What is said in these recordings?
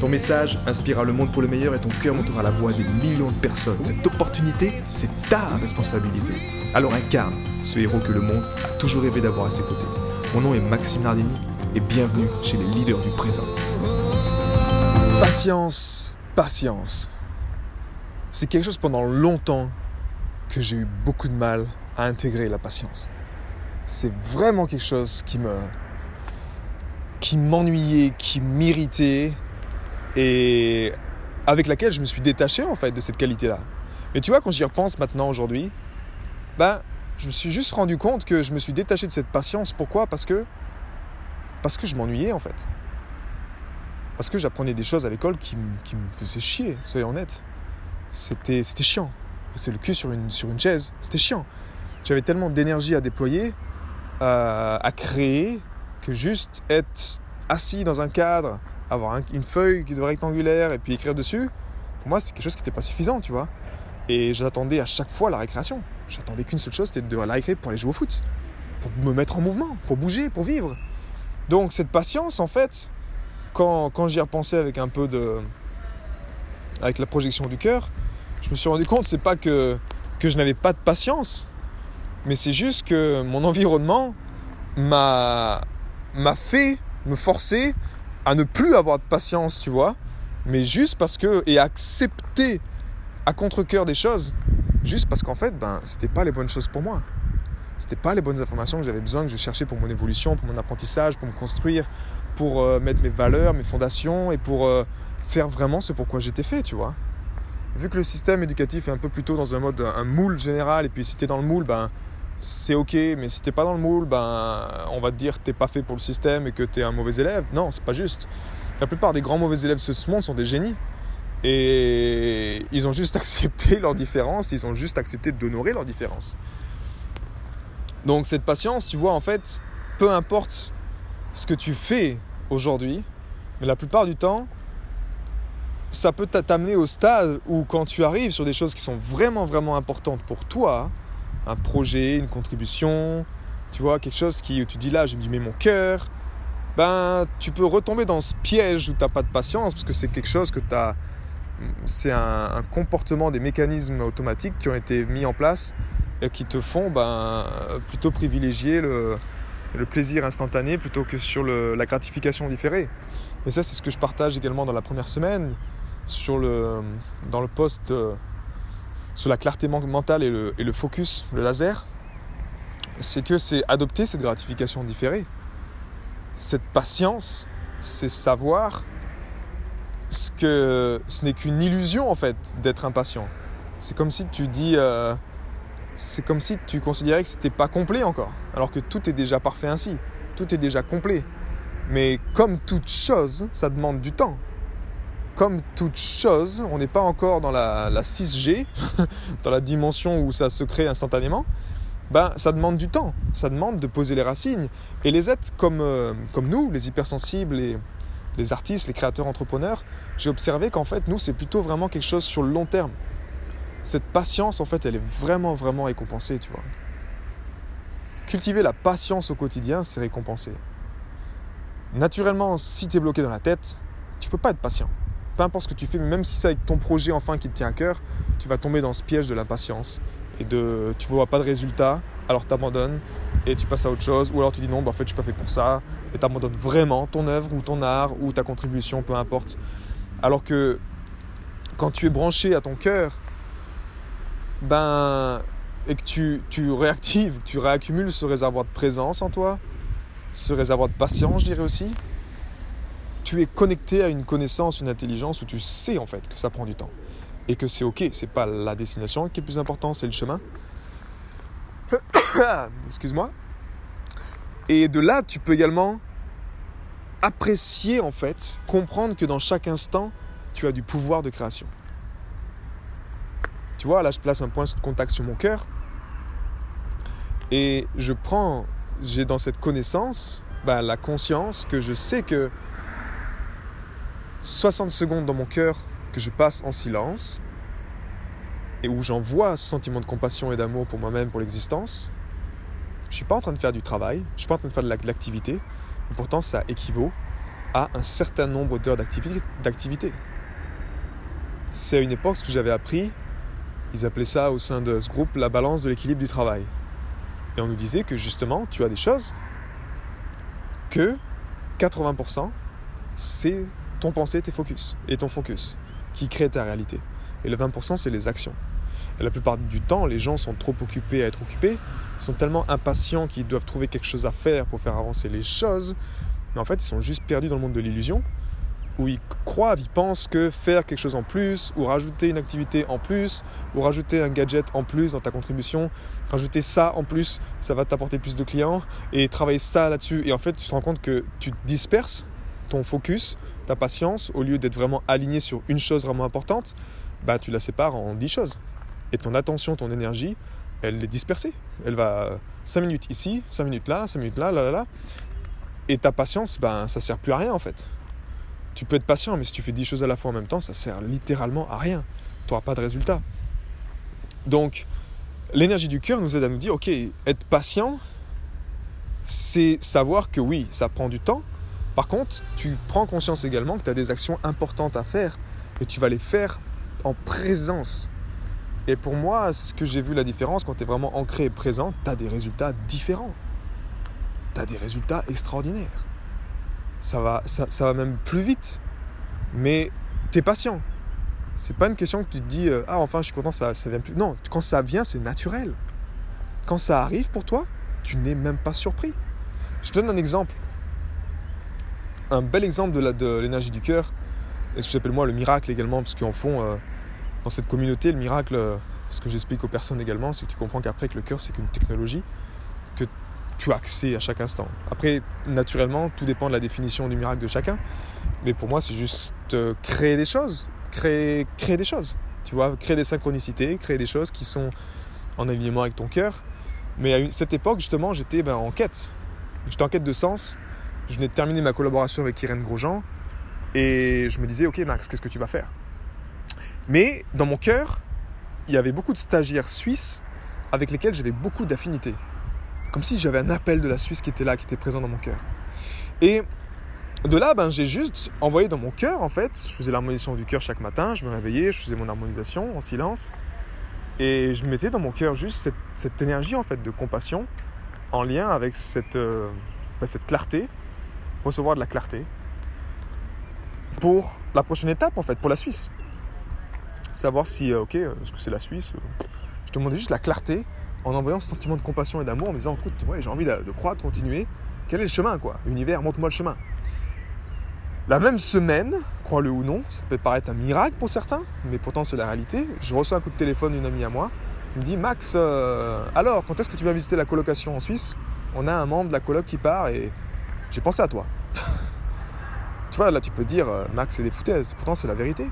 Ton message inspirera le monde pour le meilleur et ton cœur montera la voix des millions de personnes. Cette opportunité, c'est ta responsabilité. Alors incarne ce héros que le monde a toujours rêvé d'avoir à ses côtés. Mon nom est Maxime Nardini et bienvenue chez les leaders du présent. Patience, patience. C'est quelque chose pendant longtemps que j'ai eu beaucoup de mal à intégrer la patience. C'est vraiment quelque chose qui me qui m'ennuyait, qui m'irritait et avec laquelle je me suis détaché en fait de cette qualité-là. Mais tu vois, quand j'y repense maintenant aujourd'hui, ben, je me suis juste rendu compte que je me suis détaché de cette patience. Pourquoi? Parce que parce que je m'ennuyais en fait. Parce que j'apprenais des choses à l'école qui, me faisaient chier, soyons honnêtes. C'était, c'était chiant. C'est le cul sur une, sur une chaise, c'était chiant. J'avais tellement d'énergie à déployer, à créer, que juste être assis dans un cadre, avoir une feuille de rectangulaire et puis écrire dessus, pour moi, c'est quelque chose qui n'était pas suffisant, tu vois. Et j'attendais à chaque fois la récréation. J'attendais qu'une seule chose, c'était de la récré pour aller jouer au foot, pour me mettre en mouvement, pour bouger, pour vivre. Donc cette patience, en fait, quand, quand j'y repensais avec un peu de... avec la projection du cœur, je me suis rendu compte, c'est pas que, que je n'avais pas de patience, mais c'est juste que mon environnement m'a, m'a fait me forcer à ne plus avoir de patience, tu vois, mais juste parce que et accepter à contre-cœur des choses, juste parce qu'en fait, ben, c'était pas les bonnes choses pour moi. C'était pas les bonnes informations que j'avais besoin, que je cherchais pour mon évolution, pour mon apprentissage, pour me construire, pour euh, mettre mes valeurs, mes fondations et pour euh, faire vraiment ce pourquoi j'étais fait, tu vois. Vu que le système éducatif est un peu plutôt dans un mode un moule général et puis si t'es dans le moule, ben c'est ok, mais si t'es pas dans le moule, ben, on va te dire que t'es pas fait pour le système et que t'es un mauvais élève. Non, c'est pas juste. La plupart des grands mauvais élèves de ce monde sont des génies. Et ils ont juste accepté leur différence, ils ont juste accepté d'honorer leur différence. Donc cette patience, tu vois, en fait, peu importe ce que tu fais aujourd'hui, mais la plupart du temps, ça peut t'amener au stade où quand tu arrives sur des choses qui sont vraiment, vraiment importantes pour toi, un projet, une contribution, tu vois, quelque chose qui, tu dis là, je me mets mon cœur, ben, tu peux retomber dans ce piège où tu n'as pas de patience, parce que c'est quelque chose que tu as. C'est un, comportement des mécanismes automatiques qui ont été mis en place et qui te font ben, plutôt privilégier le, plaisir instantané plutôt que sur la gratification différée. Et ça, c'est ce que je partage également dans la première semaine, sur le, dans le post sur la clarté mentale et le, focus, le laser, c'est que c'est adopter cette gratification différée. Cette patience, c'est savoir ce que ce n'est qu'une illusion en fait d'être impatient. C'est comme si tu dis, euh, c'est comme si tu considérais que c'était pas complet encore, alors que tout est déjà parfait ainsi, tout est déjà complet. Mais comme toute chose, ça demande du temps comme toute chose, on n'est pas encore dans la, 6G, dans la dimension où ça se crée instantanément, ben, ça demande du temps, ça demande de poser les racines. Et les êtres comme, euh, comme nous, les hypersensibles, les, les artistes, les créateurs, entrepreneurs, j'ai observé qu'en fait, nous, c'est plutôt vraiment quelque chose sur le long terme. Cette patience, en fait, elle est vraiment, vraiment récompensée, tu vois. Cultiver la patience au quotidien, c'est récompensé. Naturellement, si tu es bloqué dans la tête, tu peux pas être patient peu importe ce que tu fais, même si c'est avec ton projet enfin qui te tient à cœur, tu vas tomber dans ce piège de l'impatience et de tu vois pas de résultat, alors tu abandonnes et tu passes à autre chose, ou alors tu dis non, bah, en fait je suis pas fait pour ça, et tu abandonnes vraiment ton œuvre ou ton art ou ta contribution, peu importe. Alors que quand tu es branché à ton cœur, ben, et que tu, tu réactives, tu réaccumules ce réservoir de présence en toi, ce réservoir de patience, je dirais aussi, tu es connecté à une connaissance, une intelligence où tu sais en fait que ça prend du temps et que c'est ok, c'est pas la destination qui est plus important, c'est le chemin. Excuse-moi. Et de là, tu peux également apprécier en fait, comprendre que dans chaque instant, tu as du pouvoir de création. Tu vois, là, je place un point de contact sur mon cœur. Et je prends, j'ai dans cette connaissance, bah, la conscience que je sais que 60 secondes dans mon cœur que je passe en silence, et où j'envoie ce sentiment de compassion et d'amour pour moi-même, pour l'existence, je ne suis pas en train de faire du travail, je ne suis pas en train de faire de l'activité, mais pourtant ça équivaut à un certain nombre d'heures d'activité. C'est à une époque ce que j'avais appris, ils appelaient ça au sein de ce groupe la balance de l'équilibre du travail. Et on nous disait que justement, tu as des choses que 80%, c'est ton pensée, tes focus, et ton focus, qui crée ta réalité. Et le 20%, c'est les actions. Et la plupart du temps, les gens sont trop occupés à être occupés, sont tellement impatients qu'ils doivent trouver quelque chose à faire pour faire avancer les choses, mais en fait, ils sont juste perdus dans le monde de l'illusion, où ils croient, ils pensent que faire quelque chose en plus, ou rajouter une activité en plus, ou rajouter un gadget en plus dans ta contribution, rajouter ça en plus, ça va t'apporter plus de clients, et travailler ça là-dessus. Et en fait, tu te rends compte que tu disperses ton focus, ta patience, au lieu d'être vraiment aligné sur une chose vraiment importante, bah, tu la sépares en 10 choses. Et ton attention, ton énergie, elle est dispersée. Elle va 5 minutes ici, 5 minutes là, 5 minutes là, là, là, là. Et ta patience, ben, ça sert plus à rien en fait. Tu peux être patient, mais si tu fais 10 choses à la fois en même temps, ça sert littéralement à rien. Tu n'auras pas de résultat. Donc, l'énergie du cœur nous aide à nous dire, ok, être patient, c'est savoir que oui, ça prend du temps. Par contre, tu prends conscience également que tu as des actions importantes à faire et tu vas les faire en présence. Et pour moi, c'est ce que j'ai vu la différence quand tu es vraiment ancré et présent, tu as des résultats différents. Tu as des résultats extraordinaires. Ça va, ça, va même plus vite. Mais tu es patient. C'est pas une question que tu te dis euh, Ah, enfin, je suis content, ça, ça vient plus. Non, quand ça vient, c'est naturel. Quand ça arrive pour toi, tu n'es même pas surpris. Je te donne un exemple. Un bel exemple de l'énergie du cœur, et ce que j'appelle moi le miracle également, parce qu'en fond, euh, dans cette communauté, le miracle, ce que j'explique aux personnes également, c'est que tu comprends qu'après que le cœur, c'est qu'une technologie que tu as accès à chaque instant. Après, naturellement, tout dépend de la définition du miracle de chacun. Mais pour moi, c'est juste euh, créer des choses. Créer, créer des choses. Tu vois, créer des synchronicités, créer des choses qui sont en alignement avec ton cœur. Mais à cette époque, justement, j'étais ben, en quête. J'étais en quête de sens. Je venais de terminer ma collaboration avec Irène Grosjean. Et je me disais, ok Max, qu'est-ce que tu vas faire? Mais dans mon cœur, il y avait beaucoup de stagiaires suisses avec lesquels j'avais beaucoup d'affinités. Comme si j'avais un appel de la Suisse qui était là, qui était présent dans mon cœur. Et de là, ben, j'ai juste envoyé dans mon cœur, en fait, je faisais l'harmonisation du cœur chaque matin, je me réveillais, je faisais mon harmonisation en silence, et je mettais dans mon cœur juste cette, énergie, en fait, de compassion, en lien avec cette, euh, ben, cette clarté, recevoir de la clarté, pour la prochaine étape, en fait, pour la Suisse savoir si, euh, ok, euh, est-ce que c'est la Suisse euh, Je te demandais juste la clarté en envoyant ce sentiment de compassion et d'amour en me disant, écoute, j'ai envie de, de continuer. Quel est le chemin, quoi? Univers, montre-moi le chemin. La même semaine, crois-le ou non, ça peut paraître un miracle pour certains, mais pourtant c'est la réalité. Je reçois un coup de téléphone d'une amie à moi qui me dit Max, alors, quand est-ce que tu vas visiter la colocation en Suisse? On a un membre de la coloc qui part et j'ai pensé à toi. Tu vois, là tu peux dire Max, c'est des foutaises, pourtant c'est la vérité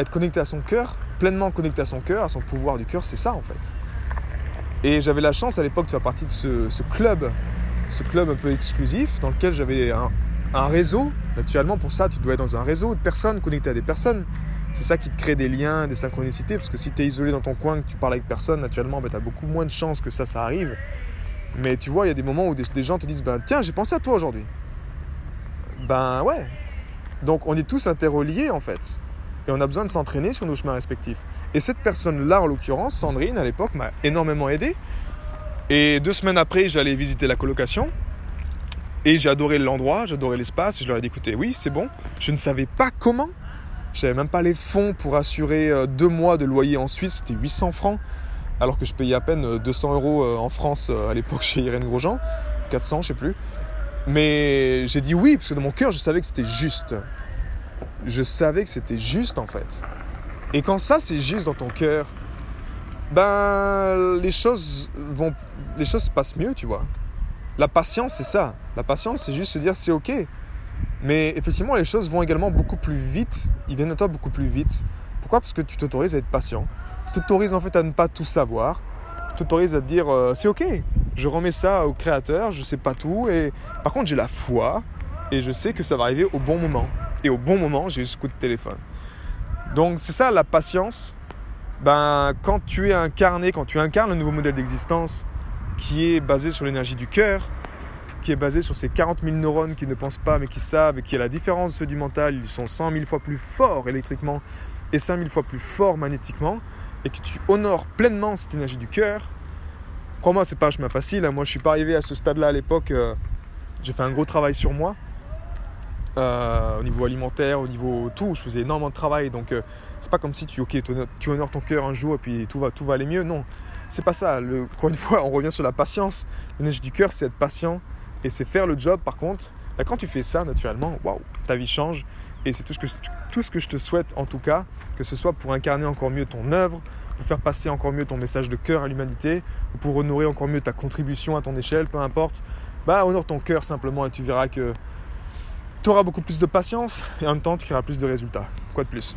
être connecté à son cœur, pleinement connecté à son cœur, à son pouvoir du cœur, c'est ça en fait. Et j'avais la chance à l'époque de faire partie de ce, club, ce club un peu exclusif dans lequel j'avais un, réseau. Naturellement, pour ça, tu dois être dans un réseau de personnes, connectées à des personnes. C'est ça qui te crée des liens, des synchronicités, parce que si tu es isolé dans ton coin, que tu parles avec personne, naturellement, ben, tu as beaucoup moins de chances que ça, ça arrive. Mais tu vois, il y a des moments où des, des gens te disent ben, Tiens, j'ai pensé à toi aujourd'hui. Ben ouais. Donc on est tous interreliés en fait et on a besoin de s'entraîner sur nos chemins respectifs. Et cette personne-là, en l'occurrence, Sandrine, à l'époque, m'a énormément aidé. Et deux semaines après, j'allais visiter la colocation. Et j'ai adoré l'endroit, j'adorais l'espace. Et je leur ai dit, écoutez, oui, c'est bon. Je ne savais pas comment. Je n'avais même pas les fonds pour assurer euh, deux mois de loyer en Suisse. C'était 800 francs. Alors que je payais à peine 200 euh, euros euh, en France à l'époque chez Irène Grosjean. 400, je sais plus. Mais j'ai dit oui, parce que dans mon cœur, je savais que c'était juste je savais que c'était juste en fait. Et quand ça c'est juste dans ton cœur, ben les choses vont, les choses se passent mieux, tu vois. La patience c'est ça. La patience c'est juste se dire c'est ok. Mais effectivement les choses vont également beaucoup plus vite. Ils viennent à toi beaucoup plus vite Pourquoi? Parce que tu t'autorises à être patient. Tu t'autorises en fait à ne pas tout savoir. Tu t'autorises à te dire euh, c'est ok, je remets ça au créateur, je sais pas tout. Et par contre, j'ai la foi et je sais que ça va arriver au bon moment. Et au bon moment, j'ai ce coup de téléphone. Donc c'est ça la patience. Ben, quand tu es incarné, quand tu incarnes le nouveau modèle d'existence qui est basé sur l'énergie du cœur, qui est basé sur ces 40 000 neurones qui ne pensent pas mais qui savent et qui, à la différence de ceux du mental, ils sont 100 000 fois plus forts électriquement et 5 000 fois plus forts magnétiquement, et que tu honores pleinement cette énergie du cœur, crois-moi, c'est pas un chemin facile. Hein. Moi, je suis pas arrivé à ce stade-là à l'époque. Euh, j'ai fait un gros travail sur moi. Euh, au niveau alimentaire, au niveau tout, je faisais énormément de travail. Donc, euh, c'est pas comme si tu, ok, tu honores ton cœur un jour et puis tout va, tout va aller mieux. Non, c'est pas ça. Encore une fois, on revient sur la patience. L'énergie du cœur, c'est être patient et c'est faire le job. Par contre, bah, quand tu fais ça, naturellement, waouh, ta vie change. Et c'est tout ce, que, je te souhaite, en tout cas, que ce soit pour incarner encore mieux ton œuvre, pour faire passer encore mieux ton message de cœur à l'humanité, ou pour honorer encore mieux ta contribution à ton échelle, peu importe. Bah, honore ton cœur simplement et tu verras que tu auras beaucoup plus de patience et en même temps tu auras plus de résultats. Quoi de plus?